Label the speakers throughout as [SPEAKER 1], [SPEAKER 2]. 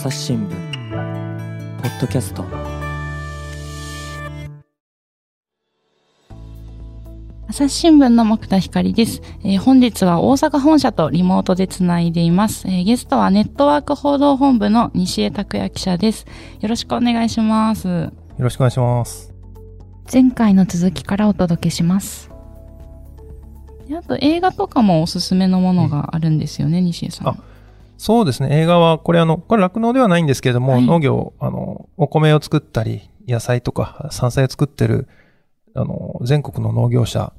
[SPEAKER 1] 朝日新聞ポッドキャスト
[SPEAKER 2] 朝日新聞の木田光です、えー、本日は大阪本社とリモートでつないでいます、えー、ゲストはネットワーク報道本部の西江拓也記者です。よろしくお願いします。よ
[SPEAKER 3] ろしくお願いします。
[SPEAKER 2] 前回の続きからお届けします。あと映画とかもおすすめのものがあるんですよね、うん、西江さん。
[SPEAKER 3] そうですね。映画は、これあの、これ酪農ではないんですけれども、はい、農業、あの、お米を作ったり、野菜とか山菜を作ってる、あの、全国の農業者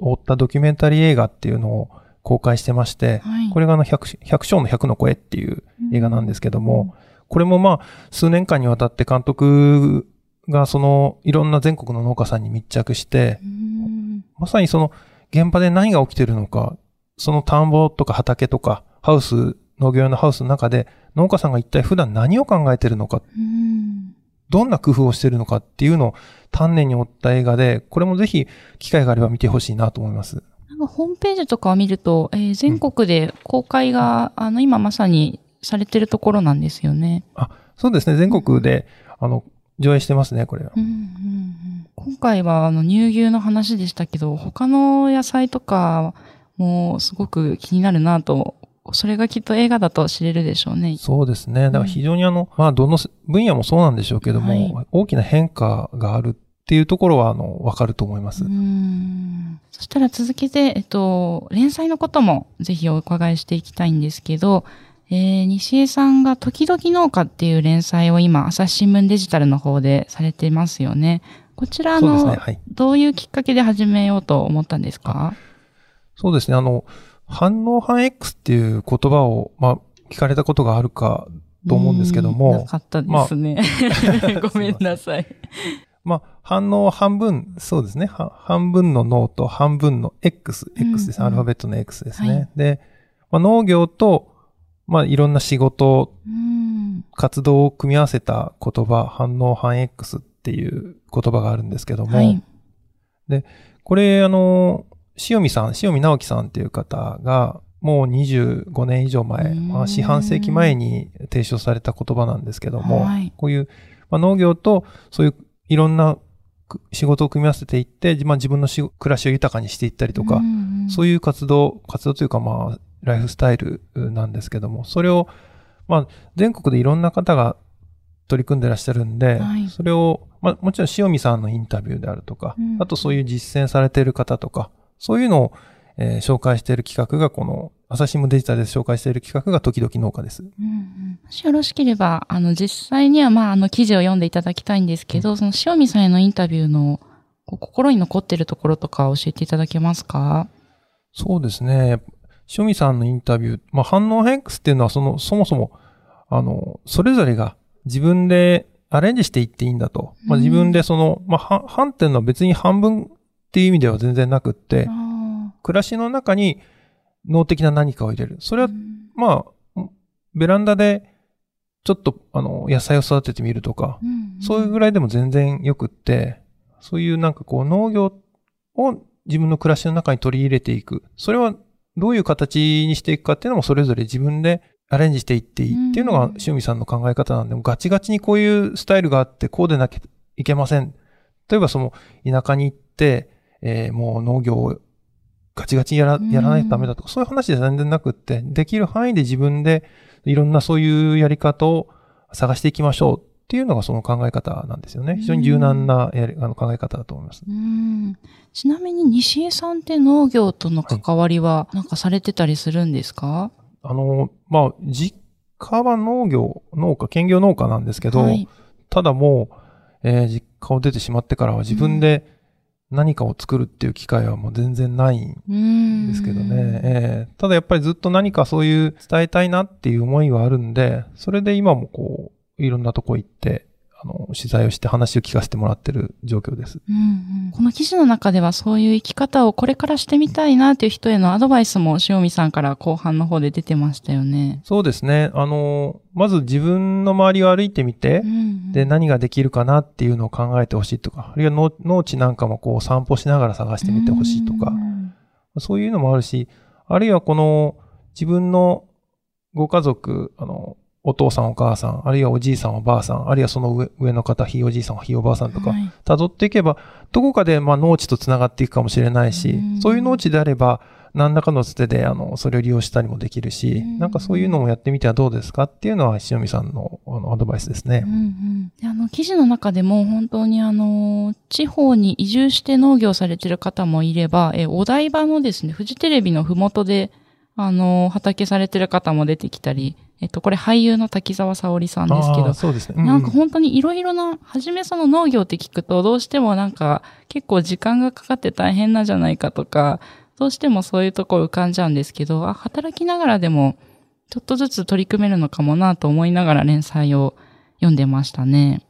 [SPEAKER 3] 追ったドキュメンタリー映画っていうのを公開してまして、はい、これがあの百、百姓の百の声っていう映画なんですけども、うん、これもまあ、数年間にわたって監督がその、いろんな全国の農家さんに密着して、うん、まさにその、現場で何が起きてるのか、その田んぼとか畑とか、ハウス、農業用のハウスの中で、農家さんが一体普段何を考えてるのか、うんどんな工夫をしているのかっていうのを丹念に追った映画で、これもぜひ機会があれば見てほしいなと思います。
[SPEAKER 2] なんかホームページとかを見ると、えー、全国で公開が、うん、あの、今まさにされてるところなんですよね。
[SPEAKER 3] あ、そうですね。全国で、あの、上映してますね、これは。うんうんうん、
[SPEAKER 2] 今回は、あの、乳牛の話でしたけど、他の野菜とかもすごく気になるなとそれがきっと映画だと知れるでしょうね。
[SPEAKER 3] そうですね。だから非常にあの、うん、まあ、どの分野もそうなんでしょうけども、はい、大きな変化があるっていうところは、あの、わかると思います。う
[SPEAKER 2] ん。そしたら続けて、えっと、連載のこともぜひお伺いしていきたいんですけど、えー、西江さんが時々農家っていう連載を今、朝日新聞デジタルの方でされてますよね。こちらの、ねはい、どういうきっかけで始めようと思ったんですか？
[SPEAKER 3] そうですね。あの、反応反 X っていう言葉を、まあ、聞かれたことがあるかと思うんですけども。
[SPEAKER 2] なかったですね。まあ、ごめんなさい。
[SPEAKER 3] まあ、反応半分、そうですね。半分の脳と半分の X、X です、うんうん、アルファベットの X ですね。はい、で、まあ、農業と、まあ、いろんな仕事、うん、活動を組み合わせた言葉、反応反 X っていう言葉があるんですけども、はい、で、これ、あの、塩見さん、塩見直樹さんっていう方が、もう25年以上前、まあ、四半世紀前に提唱された言葉なんですけども、はい、こういう、まあ、農業とそういういろんな仕事を組み合わせていって、まあ、自分の暮らしを豊かにしていったりとか、そういう活動、活動というかまあ、ライフスタイルなんですけども、それを、まあ、全国でいろんな方が取り組んでらっしゃるんで、はい、それを、まあ、もちろん塩見さんのインタビューであるとか、うん、あとそういう実践されている方とか、そういうのを、えー、紹介している企画がこの朝日新聞デジタルで紹介している企画が時々農家です。うんう
[SPEAKER 2] ん、もしよろしければ、あの、実際には、まあ、あの、記事を読んでいただきたいんですけど、うん、その塩見さんへのインタビューの心に残っているところとか教えていただけますか？
[SPEAKER 3] そうですね。塩見さんのインタビュー、まあ、反応変 X っていうのは、その、そもそも、あの、それぞれが自分でアレンジしていっていいんだと。まあ、自分でその、まあ、半っていうのは別に半分っていう意味では全然なくって、暮らしの中に脳的な何かを入れる。それは、まあ、ベランダでちょっと、あの、野菜を育ててみるとか、そういうぐらいでも全然よくって、そういうなんかこう農業を自分の暮らしの中に取り入れていく。それはどういう形にしていくかっていうのもそれぞれ自分でアレンジしていっていいっていうのが塩見さんの考え方なんで、ガチガチにこういうスタイルがあってこうでなきゃいけません。例えばその田舎に行って、えー、もう農業をガチガチやら、やらないとダメだとか、そういう話じゃ全然なくって、できる範囲で自分でいろんなそういうやり方を探していきましょうっていうのがその考え方なんですよね。非常に柔軟なやりあの考え方だと思います。
[SPEAKER 2] ちなみに西江さんって農業との関わりはなんかされてたりするんですか、はい、
[SPEAKER 3] あの、まあ、実家は農業、農家、兼業農家なんですけど、はい、ただもう、えー、実家を出てしまってからは自分で、何かを作るっていう機会はもう全然ないんですけどね。えー、ただやっぱりずっと何かそういう伝えたいなっていう思いはあるんで、それで今もこう、いろんなとこ行って、あの、取材をして話を聞かせてもらってる状況です。うん
[SPEAKER 2] うん、この記事の中ではそういう生き方をこれからしてみたいなという人へのアドバイスも塩見さんから後半の方で出てましたよね。
[SPEAKER 3] そうですね。あの、まず自分の周りを歩いてみて、うんうん、で、何ができるかなっていうのを考えてほしいとか、あるいは農地なんかもこう散歩しながら探してみてほしいとか、うんうん、そういうのもあるし、あるいはこの自分のご家族、あの、お父さんお母さん、あるいはおじいさんおばあさん、あるいはその上上の方、ひいおじいさん、ひいおばあさんとか、
[SPEAKER 2] はい。
[SPEAKER 3] 辿っていけば、どこかでまあ農地と繋がっていくかもしれないし
[SPEAKER 2] うん、
[SPEAKER 3] そういう農地であれば、何らかのつてで、あの、それを利用したりもできるし
[SPEAKER 2] うん、
[SPEAKER 3] なんかそういうのもやってみてはどうですかっていうのは、塩見さんのあのアドバイスですね。
[SPEAKER 2] うん。うん。であの記事の中でも本当にあの地方に移住して農業されてる方もいれば、えお台場のですね、フジテレビのふもとであの畑されてる方も出てきたり、えっと、これ俳優の滝沢沙織さんですけど
[SPEAKER 3] そうですね。う
[SPEAKER 2] なんか本当にいろいろな、はじめその農業って聞くと、どうしてもなんか結構時間がかかって大変なんじゃないかとか、どうしてもそういうところ浮かんじゃうんですけど、あ、働きながらでも、ちょっとずつ取り組めるのかもなと思いながら連載を読んでましたね。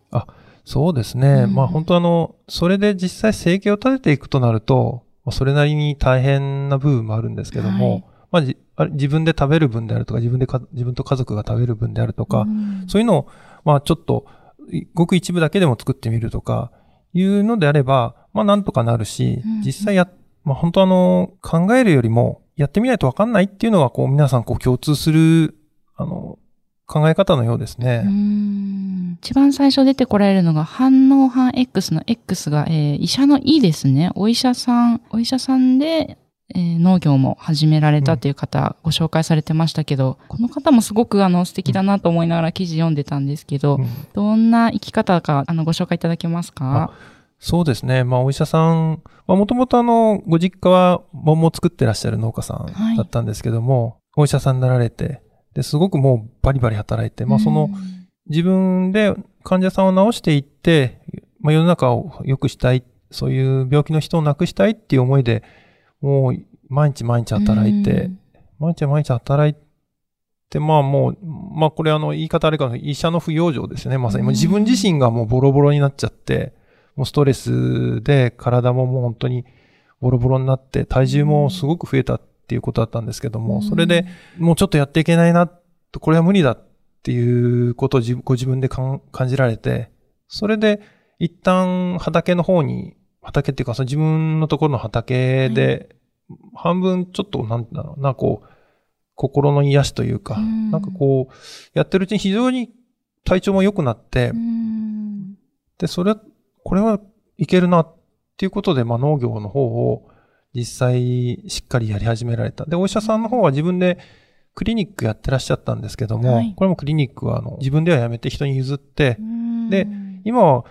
[SPEAKER 3] そうですね。
[SPEAKER 2] うん
[SPEAKER 3] まあ本当あの、それで実際生計を立てていくとなると、まあそれなりに大変な部分もあるんですけども、
[SPEAKER 2] はい
[SPEAKER 3] まあじあれ自分で食べる分であるとか、自分でか、自分と家族が食べる分であるとか、
[SPEAKER 2] うん
[SPEAKER 3] そういうのを、まあちょっと、いごく一部だけでも作ってみるとか、いうのであれば、まあなんとかなるし
[SPEAKER 2] うん、
[SPEAKER 3] 実際や、まあ本当あの、考えるよりも、やってみないとわかんないっていうのが、こう皆さんこう共通する、あの、考え方のようですね。
[SPEAKER 2] うん一番最初出てこられるのが反応反 X の X が、えー医者の E ですね。お医者さん、お医者さんで、えー農業も始められたという方、ご紹介されてましたけど、この方もすごくあの素敵だなと思いながら記事読んでたんですけど、
[SPEAKER 3] うん。
[SPEAKER 2] どんな生き方かあのご紹介いただけますか？
[SPEAKER 3] そうですね。まあ、お医者さん、まあ、もともとあの、ご実家は桃を作ってらっしゃる農家さんだったんですけども、お医者さんになられて、で、すごくもうバリバリ働いて、まあ、その、自分で患者さんを治していって、まあ、世の中を良くしたい、そういう病気の人を亡くしたいっていう思いで、もう、毎日毎日働いて、毎日毎日働いて、まあもう、まあこれあの言い方あれかな、医者の不養生ですよね。まさに。もう自分自身がもうボロボロになっちゃって、もうストレスで体ももう本当にボロボロになって、体重もすごく増えたっていうことだったんですけども、それで、もうちょっとやっていけないな、とこれは無理だっていうことを自ご自分で感じられて、それで一旦畑の方に、畑っていうかその自分のところの畑で、半分ちょっとなんだろうな、こう、心の癒しというか、
[SPEAKER 2] うん。
[SPEAKER 3] なんかこう、やってるうちに非常に体調も良くなって、
[SPEAKER 2] うん。
[SPEAKER 3] で、それ、これはいけるなっていうことで、まあ農業の方を実際しっかりやり始められた。で、お医者さんの方は自分でクリニックやってらっしゃったんですけども、
[SPEAKER 2] はい。
[SPEAKER 3] これもクリニックはあの自分ではやめて人に譲って、で
[SPEAKER 2] うん。
[SPEAKER 3] 今は、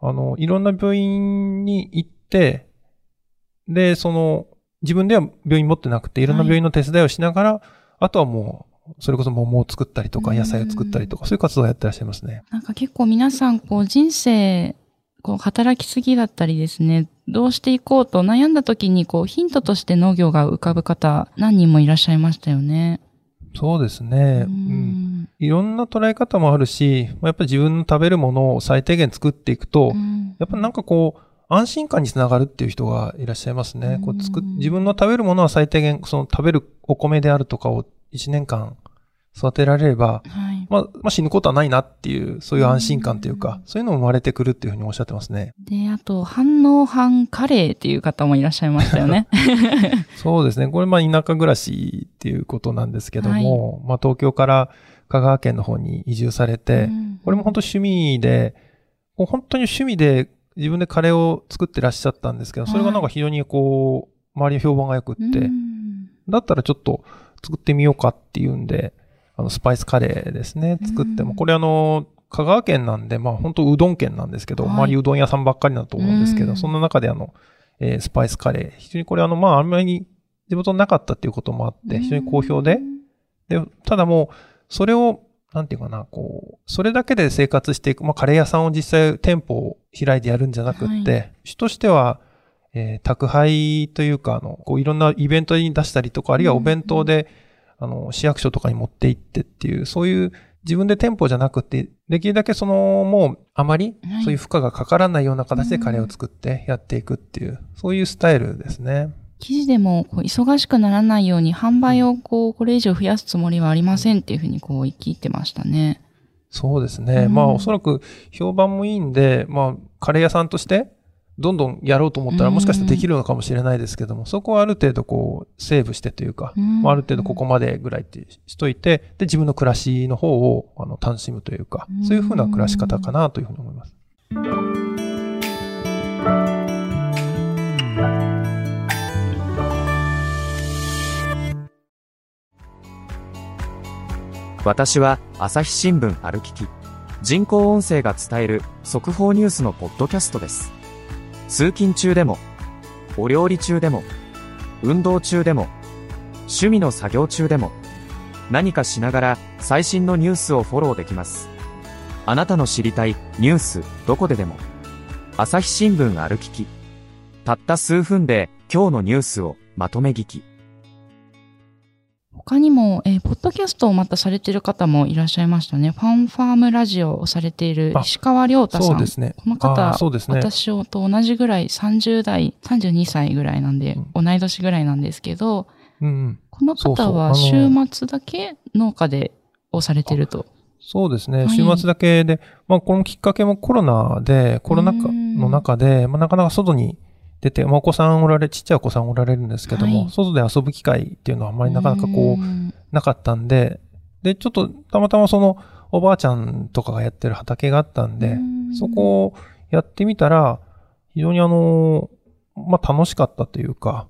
[SPEAKER 3] あの、いろんな病院に行って、で、その、自分では病院持ってなくて、いろんな病院の手伝いをしながら、あとはもう、それこそ桃を作ったりとか、
[SPEAKER 2] うん
[SPEAKER 3] 野菜を作ったりとか、そういう活動をやってらっしゃいますね。
[SPEAKER 2] なんか結構皆さん、こう人生、こう働きすぎだったりですね、どうしていこうと悩んだ時に、こうヒントとして農業が浮かぶ方、何人もいらっしゃいましたよね。
[SPEAKER 3] そうですね。
[SPEAKER 2] う
[SPEAKER 3] うん。
[SPEAKER 2] ん
[SPEAKER 3] いろんな捉え方もあるし、まあやっぱり自分の食べるものを最低限作っていくと、
[SPEAKER 2] うん
[SPEAKER 3] やっぱなんかこう、安心感につながるっていう人がいらっしゃいますね。こう作自分の食べるものは最低限、その食べるお米であるとかを1年間育てられれば、
[SPEAKER 2] はい。
[SPEAKER 3] まあ、まあ死ぬことはないなっていう、そういう安心感というか
[SPEAKER 2] うん、
[SPEAKER 3] そういうのも生まれてくるっていうふうにおっしゃってますね。
[SPEAKER 2] で、あと、反応反カレーっていう方もいらっしゃいましたよね。
[SPEAKER 3] そうですね。これまあ田舎暮らしっていうことなんですけども、まあ東京から香川県の方に移住されて、
[SPEAKER 2] うん。
[SPEAKER 3] これも本当趣味で、もう本当に趣味で自分でカレーを作ってらっしゃったんですけど、それがなんか非常にこう、周りの評判が良くって、
[SPEAKER 2] うん。
[SPEAKER 3] だったらちょっと作ってみようかっていうんで、あの、スパイスカレーですね、作っても。
[SPEAKER 2] うん
[SPEAKER 3] これあの、香川県なんで、まあ本当うどん県なんですけど、
[SPEAKER 2] はい。
[SPEAKER 3] 周りうどん屋さんばっかりだと思うんですけど、
[SPEAKER 2] うん。
[SPEAKER 3] そんな中であの、えースパイスカレー、非常にこれあの、まああんまり地元になかったっていうこともあって、非常に好評で、で、ただもう、それを、なんていうかな、こう、それだけで生活していく、まあ、カレー屋さんを実際店舗を開いてやるんじゃなくって、
[SPEAKER 2] は
[SPEAKER 3] 主としては、えー宅配というか、あの、こう、いろんなイベントに出したりとか、あるいはお弁当で、あの、市役所とかに持って行ってっていう、そういう、自分で店舗じゃなくて、できるだけその、もう、あまり
[SPEAKER 2] はい、
[SPEAKER 3] そういう負荷がかからないような形でカレーを作ってやっていくっていう、そういうスタイルですね。
[SPEAKER 2] 記事でもこう忙しくならないように販売をこうこれ以上増やすつもりはありませんっていうふうにこう言い切ってましたね。
[SPEAKER 3] そうですね。
[SPEAKER 2] うん
[SPEAKER 3] まあおそらく評判もいいんで、まあカレー屋さんとして、どんどんやろうと思ったら
[SPEAKER 2] うん
[SPEAKER 3] もしかしたらできるのかもしれないですけども、そこはある程度こう、セーブしてというか、
[SPEAKER 2] うん
[SPEAKER 3] まあある程度ここまでぐらいってしといて、で、自分の暮らしの方をあの楽しむというか
[SPEAKER 2] うん、
[SPEAKER 3] そういうふうな暮らし方かなというふうに思います。
[SPEAKER 4] 私は朝日新聞歩きき。人工音声が伝える速報ニュースのポッドキャストです。通勤中でもお料理中でも運動中でも趣味の作業中でも何かしながら最新のニュースをフォローできます。あなたの知りたいニュースどこででも。朝日新聞歩きき。たった数分で今日のニュースをまとめ聞き。
[SPEAKER 2] 他にも、えーポッドキャストをまたされている方もいらっしゃいましたね。ファンファームラジオをされている
[SPEAKER 3] あ
[SPEAKER 2] 石川亮太さん。
[SPEAKER 3] そうですね。
[SPEAKER 2] この方
[SPEAKER 3] そうですね。
[SPEAKER 2] 私と同じぐらい、30代、32歳ぐらいなんで、同い年ぐらいなんですけど、
[SPEAKER 3] うんうん。
[SPEAKER 2] この方は
[SPEAKER 3] あ
[SPEAKER 2] 週
[SPEAKER 3] の
[SPEAKER 2] 末だけ農家で、をされてると。
[SPEAKER 3] そうですね。
[SPEAKER 2] はい
[SPEAKER 3] 週末だけで、まあ、このきっかけもコロナで、コロナ禍
[SPEAKER 2] うん
[SPEAKER 3] の中で、まあ、なかなか外に出て、まあ、お子さんおられ、ちっちゃいお子さんおられるんですけども、
[SPEAKER 2] はい。
[SPEAKER 3] 外で遊ぶ機会っていうのはあんまりなかなかこう、
[SPEAKER 2] ん。
[SPEAKER 3] なかったんで、で、ちょっと、たまたまその、おばあちゃんとかがやってる畑があったんで、
[SPEAKER 2] うん。
[SPEAKER 3] そこをやってみたら、非常にあの、まあ、楽しかったというか、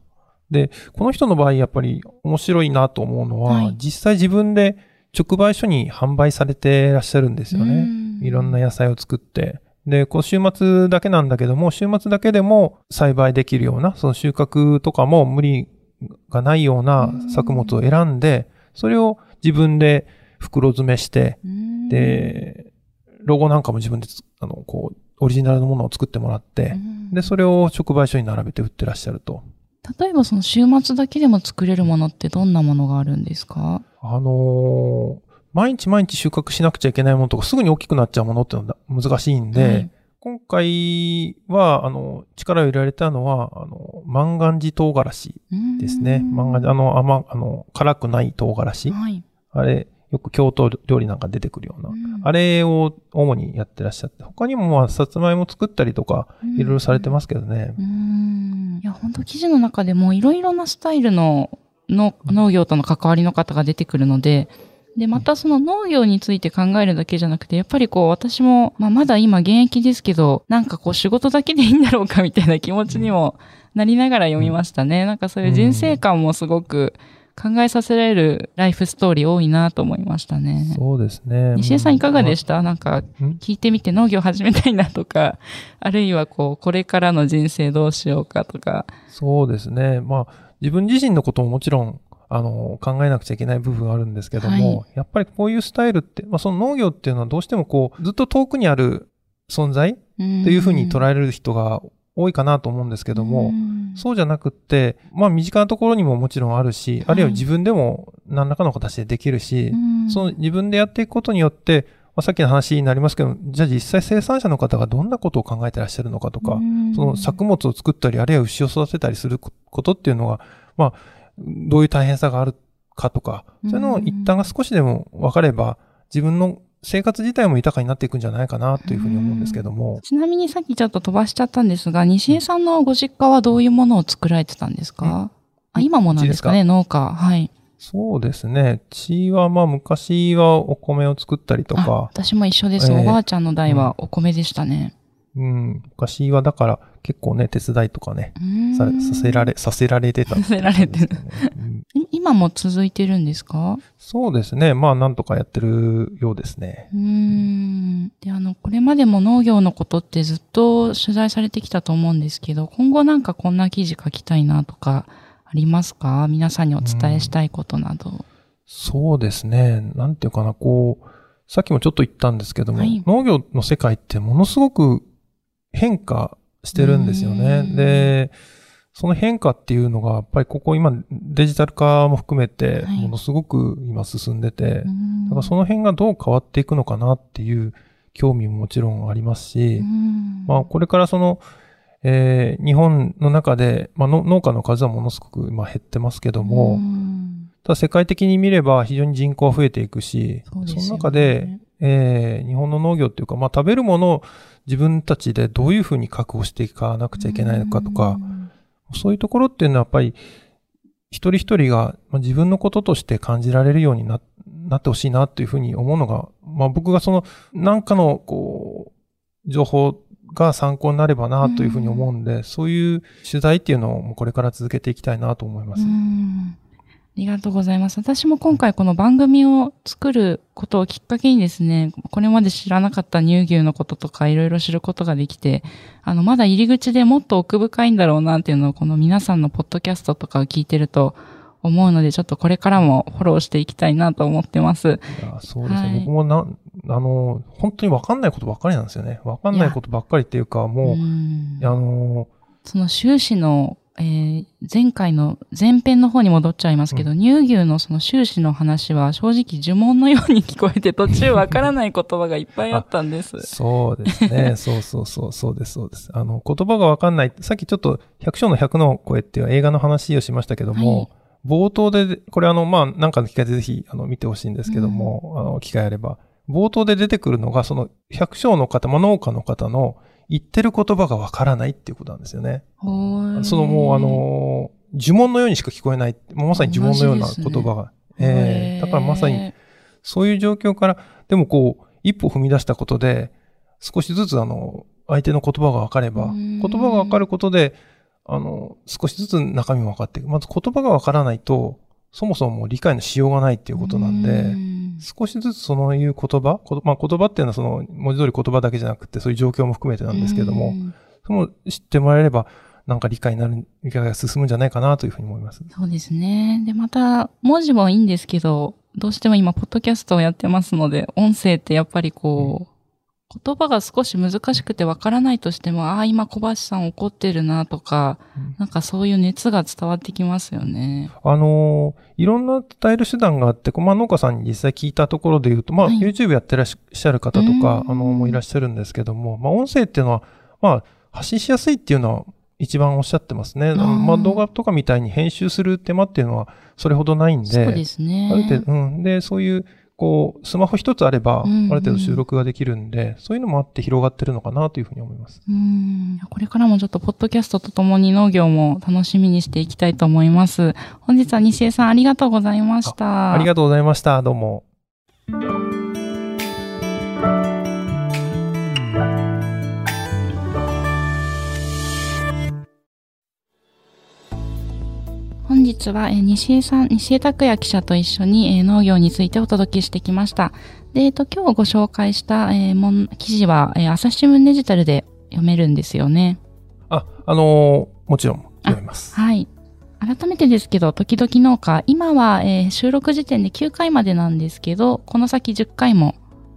[SPEAKER 3] で、この人の場合、やっぱり面白いなと思うのは、
[SPEAKER 2] はい。
[SPEAKER 3] 実際自分で直売所に販売されてらっしゃるんですよね。
[SPEAKER 2] うん。
[SPEAKER 3] いろんな野菜を作って。で、こう週末だけなんだけども、週末だけでも栽培できるような、その収穫とかも無理がないような作物を選んで、それを自分で袋詰めして、
[SPEAKER 2] うん。
[SPEAKER 3] で、ロゴなんかも自分でつ、あの、こう、オリジナルのものを作ってもらって
[SPEAKER 2] う、ん。
[SPEAKER 3] で、それを直売所に並べて売ってらっしゃると。
[SPEAKER 2] 例えばその週末だけでも作れるものってどんなものがあるんですか？
[SPEAKER 3] あのー毎日毎日収穫しなくちゃいけないものとか、すぐに大きくなっちゃうものってのは難しいんで、
[SPEAKER 2] はい
[SPEAKER 3] 今回は、あの、力を入れられたのは、あの、万願寺唐辛子ですね。万願寺、あの、甘、あの、辛くない唐辛子。
[SPEAKER 2] はい。
[SPEAKER 3] あれ、よく京都料理なんか出てくるような。あれを主にやってらっしゃって、他にもまあ、さつまいも作ったりとか、いろいろされてますすけどね。
[SPEAKER 2] うん。いや、本当記事の中でもいろいろなスタイルのの農業との関わりの方が出てくるので、で、またその農業について考えるだけじゃなくて、やっぱりこう私も、まあまだ今現役ですけど、なんかこう仕事だけでいいんだろうかみたいな気持ちにもなりながら読みましたね。なんかそういう人生観もすごく考えさせられるライフストーリー多いなと思いましたね。
[SPEAKER 3] そうですね。
[SPEAKER 2] 西江さんいかがでした？なんか
[SPEAKER 3] うん？
[SPEAKER 2] 聞いてみて農業始めたいなとか、あるいはこう、これからの人生どうしようかとか。
[SPEAKER 3] そうですね。まあ、自分自身のことももちろん、あの、考えなくちゃいけない部分はあるんですけども、
[SPEAKER 2] は
[SPEAKER 3] やっぱりこういうスタイルって、まあ、その農業っていうのはどうしてもこう、ずっと遠くにある存在
[SPEAKER 2] と
[SPEAKER 3] というふうに捉
[SPEAKER 2] え
[SPEAKER 3] える人が多いかなと思うんですけども、
[SPEAKER 2] ん。
[SPEAKER 3] そうじゃなくって、まあ、身近なところにももちろんあるし、あるいは自分でも何らかの形でできるし、
[SPEAKER 2] うん。
[SPEAKER 3] その自分でやっていくことによって、まあ、さっきの話になりますけど、じゃあ実際生産者の方がどんなことを考えてらっしゃるのかとか、
[SPEAKER 2] うん。
[SPEAKER 3] その作物を作ったり、あるいは牛を育てたりすることっていうのが、まあ、どういう大変さがあるかとか、そういうのを一旦が少しでも分かれば、自分の生活自体も豊かになっていくんじゃないかなというふうに思うんですけども、
[SPEAKER 2] ちなみにさっきちょっと飛ばしちゃったんですが、西江さんのご実家はどういうものを作られてたんですか？あ、今もなんですかね、農家。はい。
[SPEAKER 3] そうですね。血はまあ昔はお米を作ったりと
[SPEAKER 2] あ
[SPEAKER 3] か、
[SPEAKER 2] 私も一緒です。
[SPEAKER 3] ええ
[SPEAKER 2] おばあちゃんの代はお米でしたね。
[SPEAKER 3] うん、昔はだから結構ね、手伝いとかね、
[SPEAKER 2] うん
[SPEAKER 3] ささせられ、させられてたね、
[SPEAKER 2] させられてる
[SPEAKER 3] うん
[SPEAKER 2] い今も続いてるんですか？
[SPEAKER 3] そうですね。まあなんとかやってるようですね。
[SPEAKER 2] うーん。で、あの、これまでも農業のことってずっと取材されてきたと思うんですけど、今後なんかこんな記事書きたいなとかありますか？皆さんにお伝えしたいことなど。
[SPEAKER 3] そうですね。なんていうかな、こう、さっきもちょっと言ったんですけども、
[SPEAKER 2] はい
[SPEAKER 3] 農業の世界ってものすごく変化してるんですよね。
[SPEAKER 2] う。ん。
[SPEAKER 3] で、その変化っていうのが、やっぱりここ今デジタル化も含めて、
[SPEAKER 2] はい。
[SPEAKER 3] ものすごく今進んでて、
[SPEAKER 2] うん。
[SPEAKER 3] だからその辺がどう変わっていくのかなっていう興味ももちろんありますし、
[SPEAKER 2] うん。
[SPEAKER 3] まあこれからその、えー日本の中で、まあの農家の数はものすごく今減ってますけども、
[SPEAKER 2] うん。
[SPEAKER 3] ただ世界的に見れば非常に人口は増えていくし、そ
[SPEAKER 2] ね。
[SPEAKER 3] の中で、えー日本の農業っていうか、まあ食べるものを自分たちでどういうふうに確保していかなくちゃいけないのかとか、そういうところっていうのはやっぱり、一人一人がまあ自分のこととして感じられるようにななってほしいなっていうふうに思うのが、まあ僕がその、なんかの、こう、情報が参考になればなというふうに思うんで、そういう取材っていうのをこれから続けていきたいなと思います。
[SPEAKER 2] うんありがとうございます。私も今回この番組を作ることをきっかけにですね、これまで知らなかった乳牛のこととかいろいろ知ることができて、あの、まだ入り口でもっと奥深いんだろうなっていうのをこの皆さんのポッドキャストとかを聞いてると思うので、ちょっとこれからもフォローしていきたいなと思ってます。
[SPEAKER 3] そうですね。
[SPEAKER 2] はい
[SPEAKER 3] 僕もな、あの、本当にわかんないことばっかりなんですよね。わかんないことばっかりっていうか、もう、
[SPEAKER 2] ん
[SPEAKER 3] あの、
[SPEAKER 2] その収支の、えー前回の前編の方に戻っちゃいますけど、乳牛のその収支の話は正直呪文のように聞こえて途中わからない言葉がいっぱいあったんです。
[SPEAKER 3] そうですね。そうそうそう、そうです、そうです。あの、言葉がわかんない。さっきちょっと、百姓の百の声っていう映画の話をしましたけども、
[SPEAKER 2] はい
[SPEAKER 3] 冒頭で、これあの、まあ、なんかの機会でぜひ、あの、見てほしいんですけども、あの、機会あれば、冒頭で出てくるのが、その、百姓の方、まあ、農家の方の言ってる言葉がわからないっていうことなんですよね。そのもう、あ、の、呪文のようにしか聞こえない。もうまさに呪文のような言葉が。ええだからまさに、そういう状況から、でもこう、一歩踏み出したことで、少しずつあの、相手の言葉が分かれば、
[SPEAKER 2] うん
[SPEAKER 3] 言葉が分かることで、あの、少しずつ中身も分かっていく。まず言葉が分からないと、そもそももう理解のしようがないっていうことなんで、
[SPEAKER 2] うん
[SPEAKER 3] 少しずつそのいう言葉、まあ、言葉っていうのはその文字通り言葉だけじゃなくて、そういう状況も含めてなんですけども、
[SPEAKER 2] うん
[SPEAKER 3] その知ってもらえれば、なんか理解になる、理解が進むんじゃないかなというふうに思います。
[SPEAKER 2] そうですね。で、また、文字もいいんですけど、どうしても今、ポッドキャストをやってますので、音声ってやっぱりこう、言葉が少し難しくてわからないとしても、ああ、今小橋さん怒ってるなとか、
[SPEAKER 3] うん
[SPEAKER 2] なんかそういう熱が伝わってきますよね。
[SPEAKER 3] あのーいろんな伝える手段があって、まあ、農家さんに実際聞いたところで言うと、まあ、
[SPEAKER 2] はい
[SPEAKER 3] YouTube やってらっしゃる方とか、
[SPEAKER 2] うん
[SPEAKER 3] あの、もいらっしゃるんですけども、まあ、音声っていうのは、まあ、発信しやすいっていうのは一番おっしゃってますね。まあ、動画とかみたいに編集する手間っていうのはそれほどないんで、
[SPEAKER 2] そうですね。
[SPEAKER 3] ある程度、うん。で、そういう、こう、スマホ一つあれば、あ
[SPEAKER 2] うんうん
[SPEAKER 3] る程度収録ができるんで、そういうのもあって広がってるのかなというふうに思います。
[SPEAKER 2] うん。これからもちょっと、ポッドキャストとともに農業も楽しみにしていきたいと思います。本日は西江さんありがとうございました。
[SPEAKER 3] ありがとうございました。どうも。
[SPEAKER 2] 日は、えー西江さん、西江拓也記者と一緒に、えー農業についてお届けしてきました。で、えっ、と、今日ご紹介した、えーもん記事は、えー朝日新聞デジタルで読めるんですよね。
[SPEAKER 3] あ、あのーもちろん読みます。
[SPEAKER 2] はい。改めてですけど、時々農家、今は、えー収録時点で9回までなんですけど、この先10回も、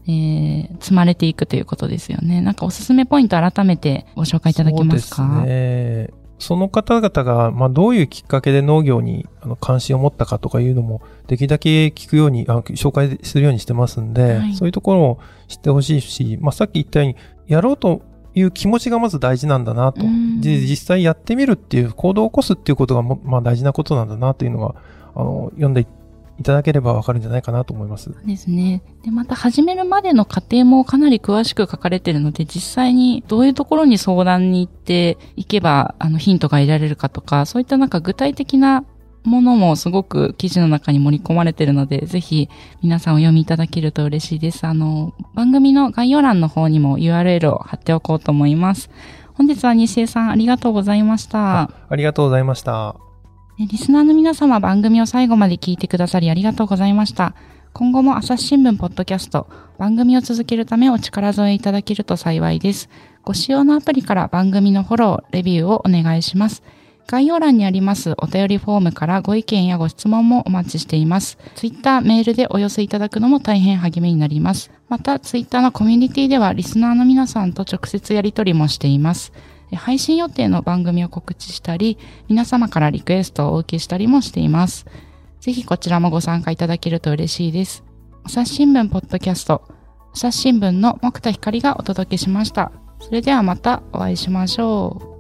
[SPEAKER 2] えー積まれていくということですよね。なんかおすすめポイント改めてご紹介いただけますか？
[SPEAKER 3] そうですね。その方々が、まあ、どういうきっかけで農業にあの関心を持ったかとかいうのも、できるだけ聞くように、あ紹介するようにしてますんで、
[SPEAKER 2] はい
[SPEAKER 3] そういうところを知ってほしいし、まあ、さっき言ったように、やろうという気持ちがまず大事なんだなと。
[SPEAKER 2] うん
[SPEAKER 3] で実際やってみるっていう、行動を起こすっていうことがも、まあ、大事なことなんだなというのが、あの、読んでいただければわかるんじゃないかなと思います。
[SPEAKER 2] そうですね。で、また始めるまでの過程もかなり詳しく書かれているので、実際にどういうところに相談に行っていけば、あの、ヒントが得られるかとか、そういったなんか具体的なものもすごく記事の中に盛り込まれているので、ぜひ皆さんお読みいただけると嬉しいです。あの、番組の概要欄の方にも URL を貼っておこうと思います。本日は西江さんありがとうございました。
[SPEAKER 3] ありがとうございました。
[SPEAKER 2] リスナーの皆様番組を最後まで聞いてくださりありがとうございました。今後も朝日新聞ポッドキャスト番組を続けるためお力添えいただけると幸いです。ご使用のアプリから番組のフォロー、レビューをお願いします。概要欄にありますお便りフォームからご意見やご質問もお待ちしています。ツイッター、メールでお寄せいただくのも大変励みになります。また、ツイッターのコミュニティではリスナーの皆さんと直接やり取りもしています。配信予定の番組を告知したり、皆様からリクエストをお受けしたりもしています。ぜひこちらもご参加いただけると嬉しいです。朝日新聞ポッドキャスト、朝日新聞の木田光がお届けしました。それではまたお会いしましょう。